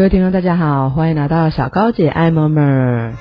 各位听众，大家好，欢迎来到小高姐爱妈妈。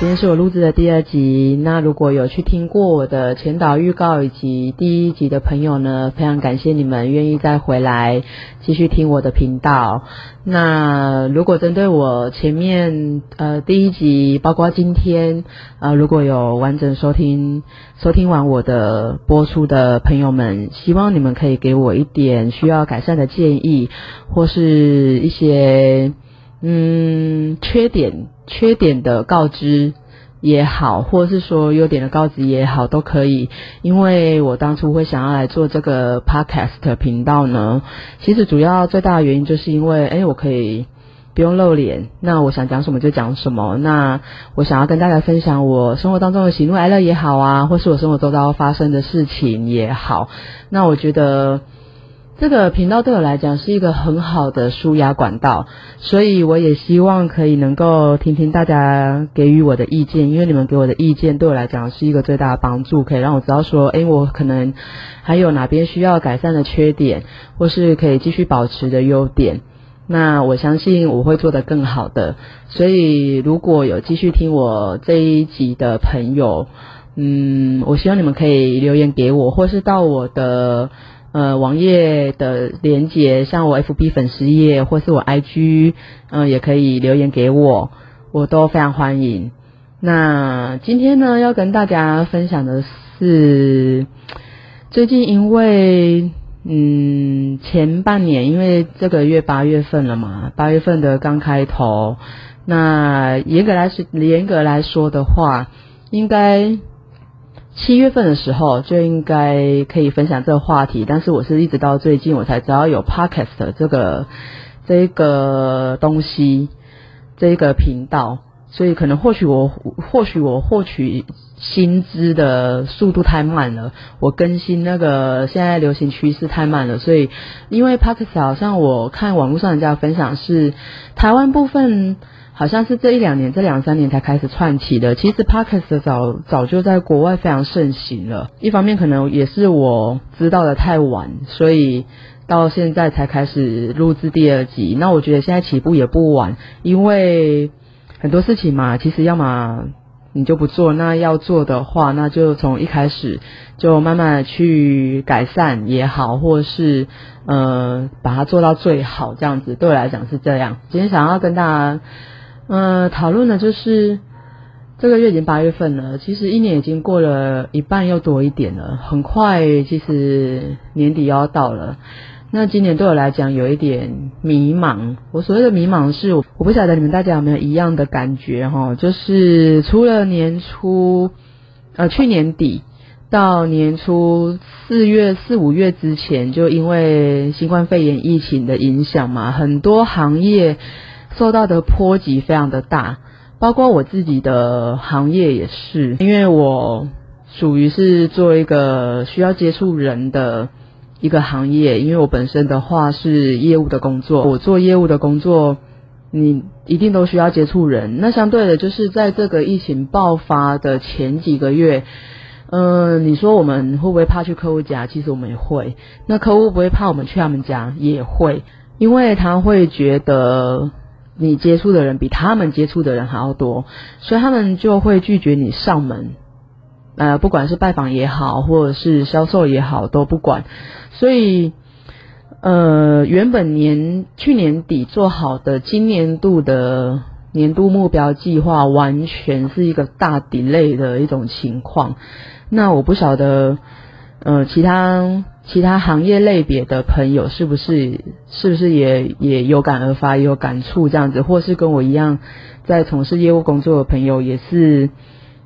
今天是我录制的第二集。那如果有去听过我的前导预告以及第一集的朋友呢，非常感谢你们愿意再回来继续听我的频道。那如果针对我前面呃第一集，包括今天呃如果有完整收听收听完我的播出的朋友们，希望你们可以给我一点需要改善的建议，或是一些。嗯，缺点缺点的告知也好，或是说优点的告知也好，都可以。因为我当初会想要来做这个 podcast 频道呢，其实主要最大的原因就是因为，哎，我可以不用露脸，那我想讲什么就讲什么。那我想要跟大家分享我生活当中的喜怒哀乐也好啊，或是我生活周遭发生的事情也好，那我觉得。这个频道对我来讲是一个很好的舒压管道，所以我也希望可以能够听听大家给予我的意见，因为你们给我的意见对我来讲是一个最大的帮助，可以让我知道说，哎，我可能还有哪边需要改善的缺点，或是可以继续保持的优点。那我相信我会做得更好的。所以如果有继续听我这一集的朋友，嗯，我希望你们可以留言给我，或是到我的。呃，网页的连接，像我 FB 粉丝页或是我 IG，嗯，也可以留言给我，我都非常欢迎。那今天呢，要跟大家分享的是，最近因为嗯前半年，因为这个月八月份了嘛，八月份的刚开头，那严格来说，严格来说的话，应该。七月份的时候就应该可以分享这个话题，但是我是一直到最近我才知道有 podcast 这个这个东西，这个频道，所以可能或许我或许我获取薪资的速度太慢了，我更新那个现在流行趋势太慢了，所以因为 podcast 好像我看网络上人家分享是台湾部分。好像是这一两年，这两三年才开始串起的。其实 podcast 早早就在国外非常盛行了。一方面可能也是我知道的太晚，所以到现在才开始录制第二集。那我觉得现在起步也不晚，因为很多事情嘛，其实要么你就不做，那要做的话，那就从一开始就慢慢的去改善也好，或是呃把它做到最好，这样子对我来讲是这样。今天想要跟大家。呃，讨论的就是这个月已经八月份了，其实一年已经过了一半又多一点了，很快，其实年底要到了。那今年对我来讲有一点迷茫，我所谓的迷茫是，我不晓得你们大家有没有一样的感觉哈，就是除了年初，呃，去年底到年初四月四五月之前，就因为新冠肺炎疫情的影响嘛，很多行业。受到的波及非常的大，包括我自己的行业也是，因为我属于是做一个需要接触人的一个行业，因为我本身的话是业务的工作，我做业务的工作，你一定都需要接触人。那相对的，就是在这个疫情爆发的前几个月，嗯，你说我们会不会怕去客户家？其实我们也会。那客户不会怕我们去他们家，也会，因为他会觉得。你接触的人比他们接触的人还要多，所以他们就会拒绝你上门，呃，不管是拜访也好，或者是销售也好，都不管。所以，呃，原本年去年底做好的今年度的年度目标计划，完全是一个大 delay 的一种情况。那我不晓得，呃，其他。其他行业类别的朋友是不是是不是也也有感而发，也有感触这样子，或是跟我一样在从事业务工作的朋友也是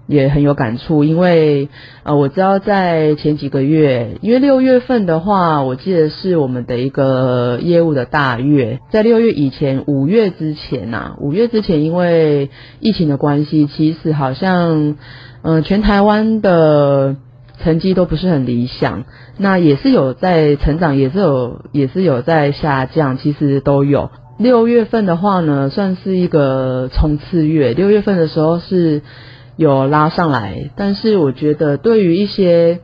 也很有感触，因为呃我知道在前几个月，因为六月份的话，我记得是我们的一个业务的大月，在六月以前，五月之前呐，五月之前因为疫情的关系，其实好像嗯全台湾的。成绩都不是很理想，那也是有在成长，也是有也是有在下降，其实都有。六月份的话呢，算是一个冲刺月。六月份的时候是有拉上来，但是我觉得对于一些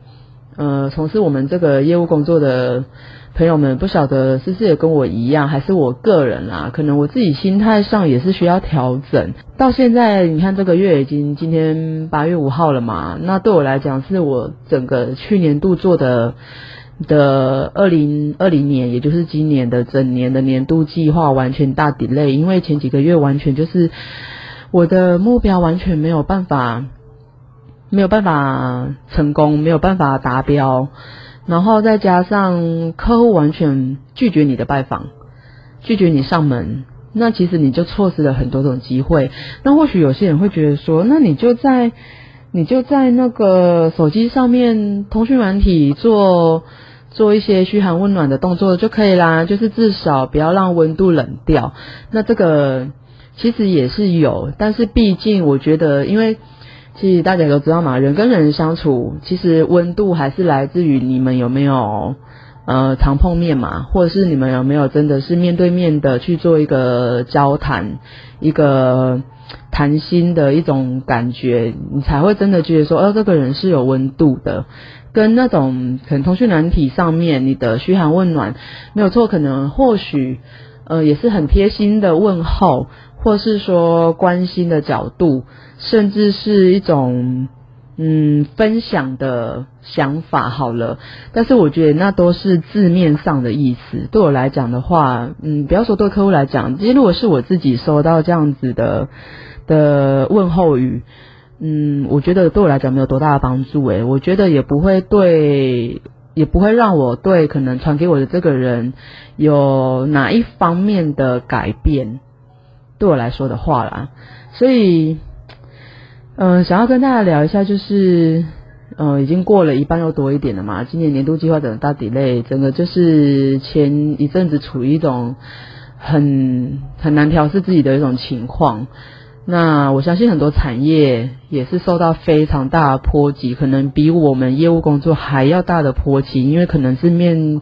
呃从事我们这个业务工作的朋友们，不晓得是不是也跟我一样，还是我个人啦，可能我自己心态上也是需要调整。到现在你看这个月已经今天八月五号了嘛，那对我来讲是我整个去年度做的的二零二零年，也就是今年的整年的年度计划完全大 delay，因为前几个月完全就是。我的目标完全没有办法，没有办法成功，没有办法达标，然后再加上客户完全拒绝你的拜访，拒绝你上门，那其实你就错失了很多种机会。那或许有些人会觉得说，那你就在你就在那个手机上面通讯软体做做一些嘘寒问暖的动作就可以啦，就是至少不要让温度冷掉。那这个。其实也是有，但是毕竟我觉得，因为其实大家都知道嘛，人跟人相处，其实温度还是来自于你们有没有呃常碰面嘛，或者是你们有没有真的是面对面的去做一个交谈，一个谈心的一种感觉，你才会真的觉得说，哦，这个人是有温度的，跟那种可能通讯软体上面你的嘘寒问暖没有错，可能或许呃也是很贴心的问候。或是说关心的角度，甚至是一种嗯分享的想法，好了。但是我觉得那都是字面上的意思。对我来讲的话，嗯，不要说对客户来讲，其实如果是我自己收到这样子的的问候语，嗯，我觉得对我来讲没有多大的帮助。诶，我觉得也不会对，也不会让我对可能传给我的这个人有哪一方面的改变。对我来说的话啦，所以，嗯，想要跟大家聊一下，就是，嗯，已经过了一半又多一点了嘛。今年年度计划整个大底类，整个就是前一阵子处于一种很很难调试自己的一种情况。那我相信很多产业也是受到非常大的波及，可能比我们业务工作还要大的波及，因为可能是面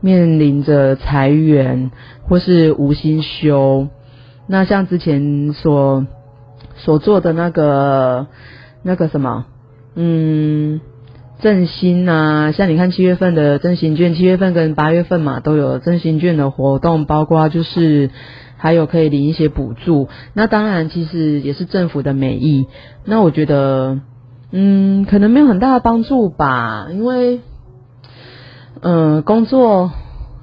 面临着裁员或是无薪休。那像之前所所做的那个那个什么，嗯，振兴啊，像你看七月份的振兴券，七月份跟八月份嘛都有振兴券的活动，包括就是还有可以领一些补助。那当然其实也是政府的美意。那我觉得，嗯，可能没有很大的帮助吧，因为，嗯，工作。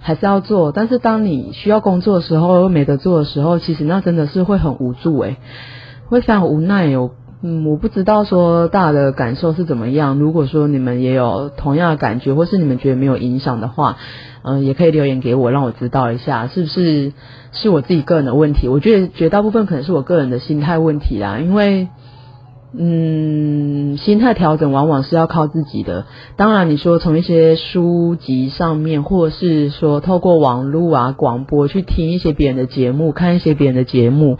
还是要做，但是当你需要工作的时候又没得做的时候，其实那真的是会很无助诶，会非常无奈哦。嗯，我不知道说大家的感受是怎么样。如果说你们也有同样的感觉，或是你们觉得没有影响的话，嗯，也可以留言给我，让我知道一下是不是是我自己个人的问题。我觉得绝大部分可能是我个人的心态问题啦，因为。嗯，心态调整往往是要靠自己的。当然，你说从一些书籍上面，或是说透过网络啊、广播去听一些别人的节目，看一些别人的节目，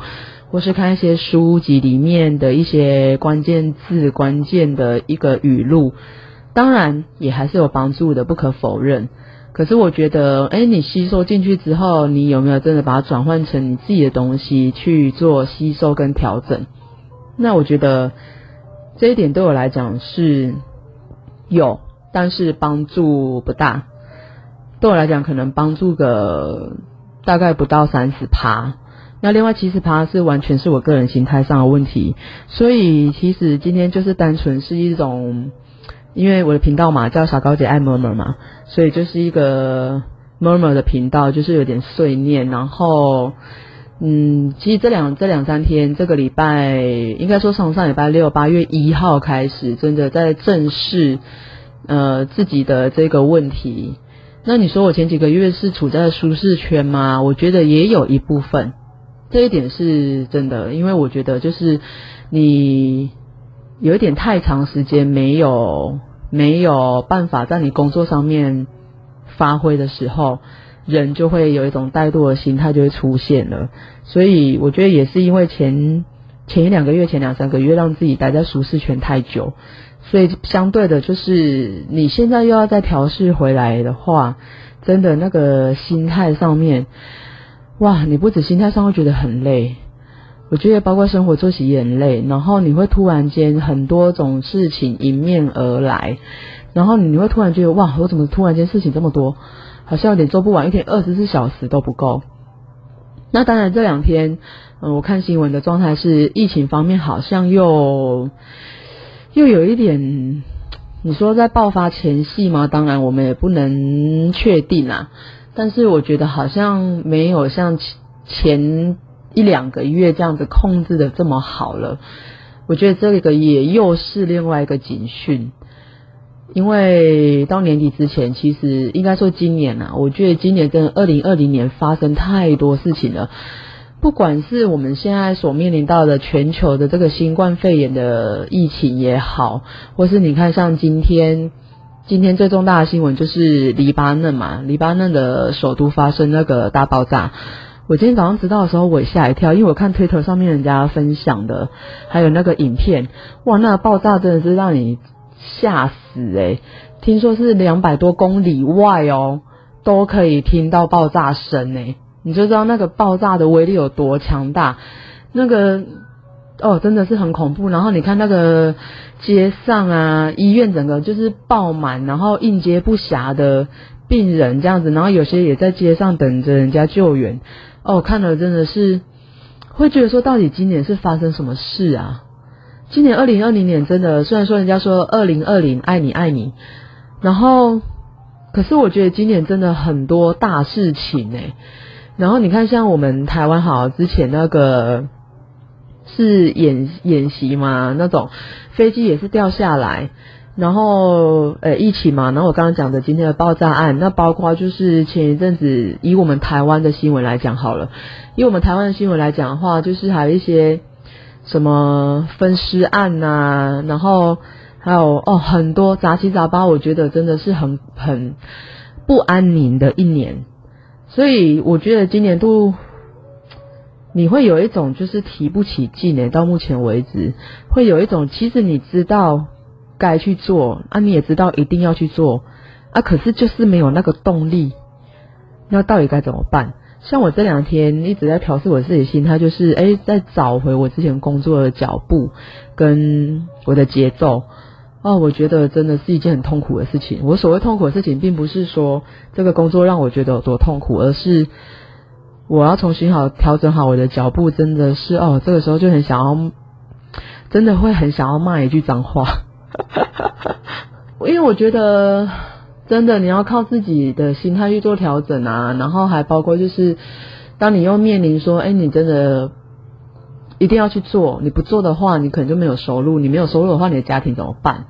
或是看一些书籍里面的一些关键字、关键的一个语录，当然也还是有帮助的，不可否认。可是我觉得，哎，你吸收进去之后，你有没有真的把它转换成你自己的东西去做吸收跟调整？那我觉得这一点对我来讲是有，但是帮助不大。对我来讲，可能帮助个大概不到三十趴。那另外其实它是完全是我个人心态上的问题。所以其实今天就是单纯是一种，因为我的频道嘛叫小高姐爱 murmur 嘛，所以就是一个 murmur 的频道，就是有点碎念，然后。嗯，其实这两这两三天，这个礼拜应该说从上礼拜六八月一号开始，真的在正视呃自己的这个问题。那你说我前几个月是处在舒适圈吗？我觉得也有一部分，这一点是真的，因为我觉得就是你有一点太长时间没有没有办法在你工作上面发挥的时候。人就会有一种怠惰的心态就会出现了，所以我觉得也是因为前前一两个月、前两三个月让自己待在舒适圈太久，所以相对的，就是你现在又要再调试回来的话，真的那个心态上面，哇，你不止心态上会觉得很累，我觉得包括生活作息也很累，然后你会突然间很多种事情迎面而来，然后你会突然觉得哇，我怎么突然间事情这么多，好像有点做不完，一天二十四小时都不够。那当然这两天，我看新闻的状态是疫情方面好像又又有一点，你说在爆发前夕吗？当然我们也不能确定啊，但是我觉得好像没有像前。一两个月这样子控制的这么好了，我觉得这个也又是另外一个警讯，因为到年底之前，其实应该说今年啊，我觉得今年跟二零二零年发生太多事情了，不管是我们现在所面临到的全球的这个新冠肺炎的疫情也好，或是你看像今天，今天最重大的新闻就是黎巴嫩嘛，黎巴嫩的首都发生那个大爆炸。我今天早上知道的时候，我也吓一跳，因为我看推特上面人家分享的，还有那个影片，哇，那爆炸真的是让你吓死诶听说是两百多公里外哦，都可以听到爆炸声诶你就知道那个爆炸的威力有多强大。那个哦，真的是很恐怖。然后你看那个街上啊，医院整个就是爆满，然后应接不暇的病人这样子，然后有些也在街上等着人家救援。哦，看了真的是会觉得说，到底今年是发生什么事啊？今年二零二零年真的，虽然说人家说二零二零爱你爱你，然后可是我觉得今年真的很多大事情哎。然后你看，像我们台湾好之前那个是演演习嘛，那种飞机也是掉下来。然后，呃，一起嘛，然后我刚刚讲的今天的爆炸案，那包括就是前一阵子以我们台湾的新闻来讲好了，以我们台湾的新闻来讲的话，就是还有一些什么分尸案呐，然后还有哦很多杂七杂八，我觉得真的是很很不安宁的一年，所以我觉得今年度你会有一种就是提不起劲诶，到目前为止会有一种，其实你知道。该去做啊，你也知道一定要去做啊，可是就是没有那个动力，那到底该怎么办？像我这两天一直在调试我自己的心态，就是诶，在找回我之前工作的脚步跟我的节奏哦，我觉得真的是一件很痛苦的事情。我所谓痛苦的事情，并不是说这个工作让我觉得有多痛苦，而是我要重新好调整好我的脚步，真的是哦，这个时候就很想要，真的会很想要骂一句脏话。因为我觉得，真的你要靠自己的心态去做调整啊，然后还包括就是，当你又面临说，哎，你真的一定要去做，你不做的话，你可能就没有收入，你没有收入的话，你的家庭怎么办？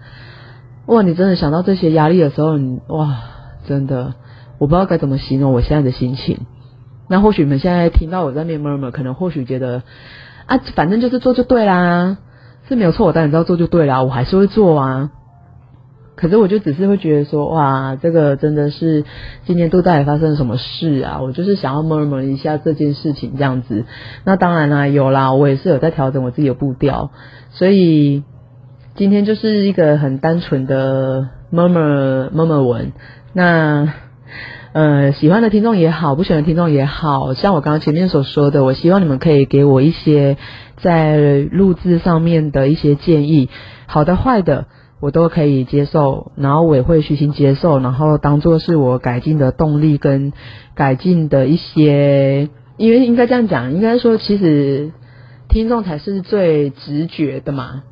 哇，你真的想到这些压力的时候，你哇，真的，我不知道该怎么形容我现在的心情。那或许你们现在听到我在面 murmur，可能或许觉得，啊，反正就是做就对啦。是没有错，我当然知道做就对了，我还是会做啊。可是我就只是会觉得说，哇，这个真的是今年度到底发生了什么事啊？我就是想要 murmur 一下这件事情这样子。那当然啦，有啦，我也是有在调整我自己的步调。所以今天就是一个很单纯的 murmur murmur 文。那呃，喜欢的听众也好，不喜欢的听众也好，像我刚刚前面所说的，我希望你们可以给我一些。在录制上面的一些建议，好的坏的我都可以接受，然后我也会虚心接受，然后当做是我改进的动力跟改进的一些，因为应该这样讲，应该说其实听众才是最直觉的嘛，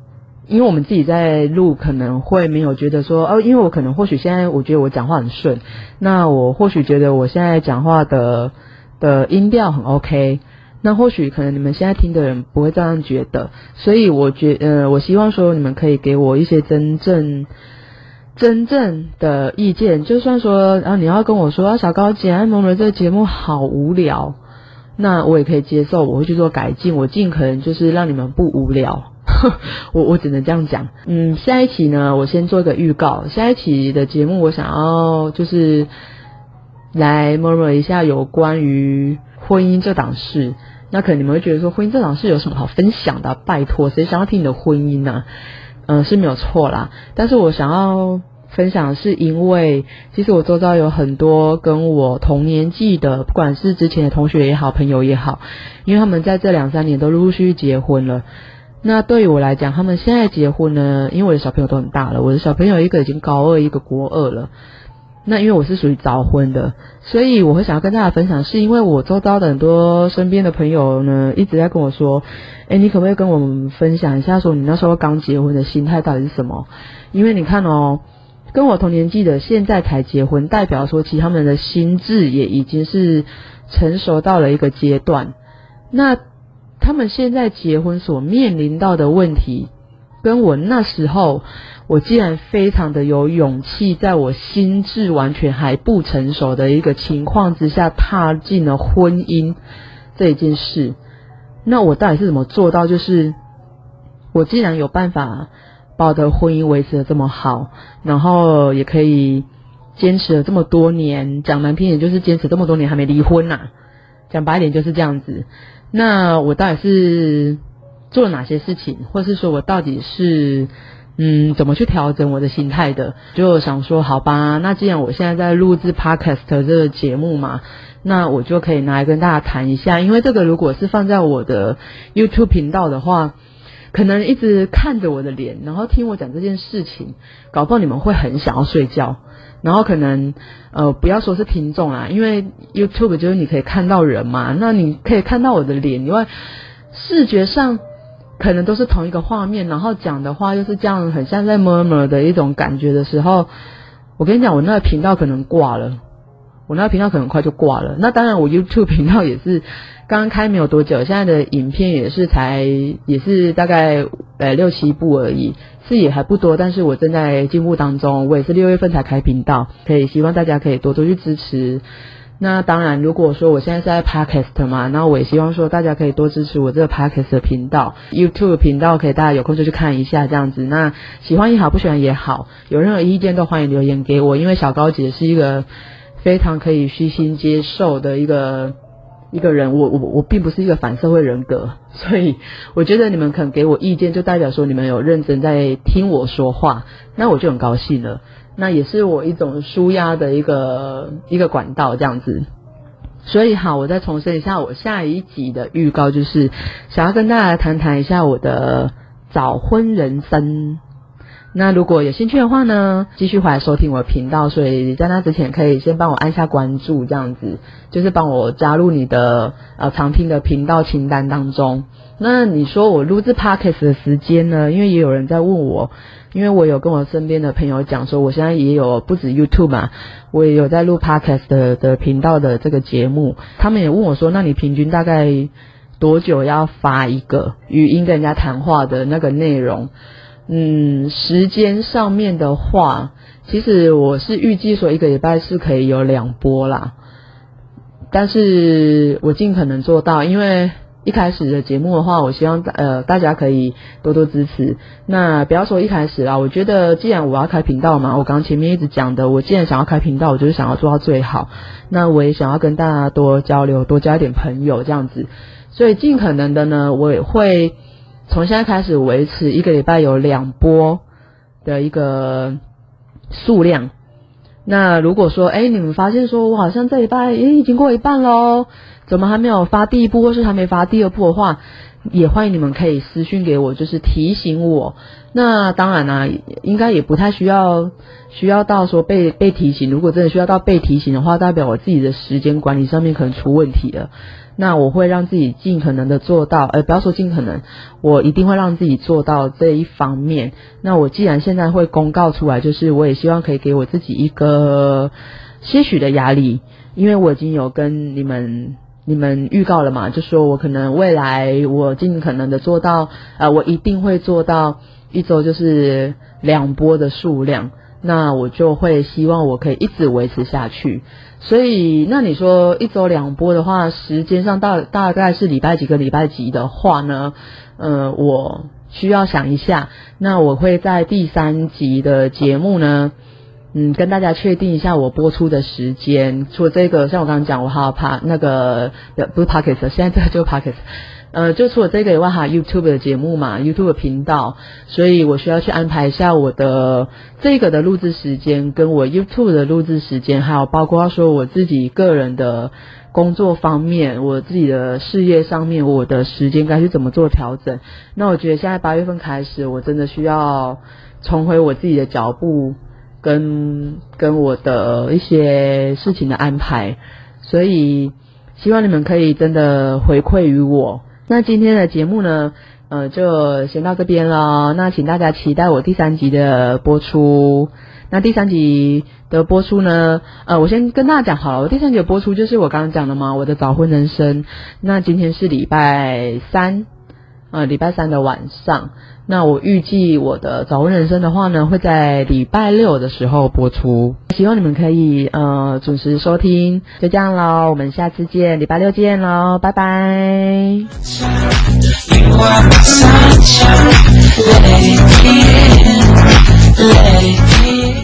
因为我们自己在录可能会没有觉得说哦，因为我可能或许现在我觉得我讲话很顺，那我或许觉得我现在讲话的的音调很 OK。那或许可能你们现在听的人不会这样觉得，所以我觉呃，我希望说你们可以给我一些真正真正的意见，就算说然后你要跟我说啊，小高姐，爱萌萌这个节目好无聊，那我也可以接受，我会去做改进，我尽可能就是让你们不无聊，我我只能这样讲。嗯，下一期呢，我先做一个预告，下一期的节目我想要就是来摸摸一下有关于婚姻这档事。那可能你们会觉得说婚姻这档事有什么好分享的？拜托，谁想要听你的婚姻呢？嗯，是没有错啦。但是我想要分享，是因为其实我周遭有很多跟我同年纪的，不管是之前的同学也好，朋友也好，因为他们在这两三年都陆陆续续结婚了。那对于我来讲，他们现在结婚呢，因为我的小朋友都很大了，我的小朋友一个已经高二，一个国二了。那因为我是属于早婚的，所以我会想要跟大家分享，是因为我周遭的很多身边的朋友呢，一直在跟我说，哎，你可不可以跟我们分享一下，说你那时候刚结婚的心态到底是什么？因为你看哦，跟我同年纪的现在才结婚，代表说其实他们的心智也已经是成熟到了一个阶段。那他们现在结婚所面临到的问题，跟我那时候。我既然非常的有勇气，在我心智完全还不成熟的一个情况之下，踏进了婚姻这一件事，那我到底是怎么做到？就是我既然有办法把我的婚姻维持的这么好，然后也可以坚持了这么多年，讲难听点就是坚持这么多年还没离婚呐，讲白点就是这样子。那我到底是做了哪些事情，或是说我到底是？嗯，怎么去调整我的心态的？就想说，好吧，那既然我现在在录制 podcast 这个节目嘛，那我就可以拿来跟大家谈一下。因为这个如果是放在我的 YouTube 频道的话，可能一直看着我的脸，然后听我讲这件事情，搞不好你们会很想要睡觉。然后可能呃，不要说是听众啦，因为 YouTube 就是你可以看到人嘛，那你可以看到我的脸，因为视觉上。可能都是同一个画面，然后讲的话又是这样，很像在 murmur 的一种感觉的时候，我跟你讲，我那个频道可能挂了，我那个频道可能快就挂了。那当然，我 YouTube 频道也是刚刚开没有多久，现在的影片也是才也是大概呃六七部而已，是也还不多，但是我正在进步当中，我也是六月份才开频道，可以希望大家可以多多去支持。那当然，如果说我现在是在 Podcast 嘛，那我也希望说大家可以多支持我这个 Podcast 的频道，YouTube 频道可以大家有空就去看一下这样子。那喜欢也好，不喜欢也好，有任何意见都欢迎留言给我，因为小高姐是一个非常可以虚心接受的一个一个人，我我我并不是一个反社会人格，所以我觉得你们肯给我意见，就代表说你们有认真在听我说话，那我就很高兴了。那也是我一种舒压的一个一个管道，这样子。所以好，我再重申一下，我下一集的预告就是想要跟大家谈谈一下我的早婚人生。那如果有兴趣的话呢，继续回来收听我的频道。所以在那之前，可以先帮我按下关注，这样子就是帮我加入你的呃常听的频道清单当中。那你说我录制 podcast 的时间呢？因为也有人在问我。因为我有跟我身边的朋友讲说，我现在也有不止 YouTube 嘛，我也有在录 Podcast 的的频道的这个节目。他们也问我说，那你平均大概多久要发一个语音跟人家谈话的那个内容？嗯，时间上面的话，其实我是预计说一个礼拜是可以有两波啦，但是我尽可能做到，因为。一开始的节目的话，我希望呃大家可以多多支持。那不要说一开始啦，我觉得既然我要开频道嘛，我刚前面一直讲的，我既然想要开频道，我就是想要做到最好。那我也想要跟大家多交流，多交一点朋友这样子。所以尽可能的呢，我也会从现在开始维持一个礼拜有两波的一个数量。那如果说哎你们发现说我好像这礼拜哎已经过一半喽。怎么还没有发第一步，或是还没发第二步的话，也欢迎你们可以私讯给我，就是提醒我。那当然啦，应该也不太需要需要到说被被提醒。如果真的需要到被提醒的话，代表我自己的时间管理上面可能出问题了。那我会让自己尽可能的做到，呃，不要说尽可能，我一定会让自己做到这一方面。那我既然现在会公告出来，就是我也希望可以给我自己一个些许的压力，因为我已经有跟你们。你们预告了嘛？就说我可能未来我尽可能的做到，呃，我一定会做到一周就是两波的数量，那我就会希望我可以一直维持下去。所以，那你说一周两波的话，时间上大大概是礼拜几个礼拜几的话呢？呃，我需要想一下。那我会在第三集的节目呢。嗯，跟大家确定一下我播出的时间。除了这个，像我刚刚讲，我还要怕那个不是 pocket 现在这个就 Pockets。呃，就除了这个以外，还有 YouTube 的节目嘛，YouTube 频道，所以我需要去安排一下我的这个的录制时间，跟我 YouTube 的录制时间，还有包括说我自己个人的工作方面，我自己的事业上面，我的时间该去怎么做调整。那我觉得现在八月份开始，我真的需要重回我自己的脚步，跟跟我的一些事情的安排，所以希望你们可以真的回馈于我。那今天的节目呢，呃，就先到这边了。那请大家期待我第三集的播出。那第三集的播出呢，呃，我先跟大家讲好了，我第三集的播出就是我刚刚讲的嘛，我的早婚人生。那今天是礼拜三，呃，礼拜三的晚上。那我预计我的早安人生的话呢，会在礼拜六的时候播出。希望你们可以呃准时收听，就这样喽，我们下次见，礼拜六见喽，拜拜。Let it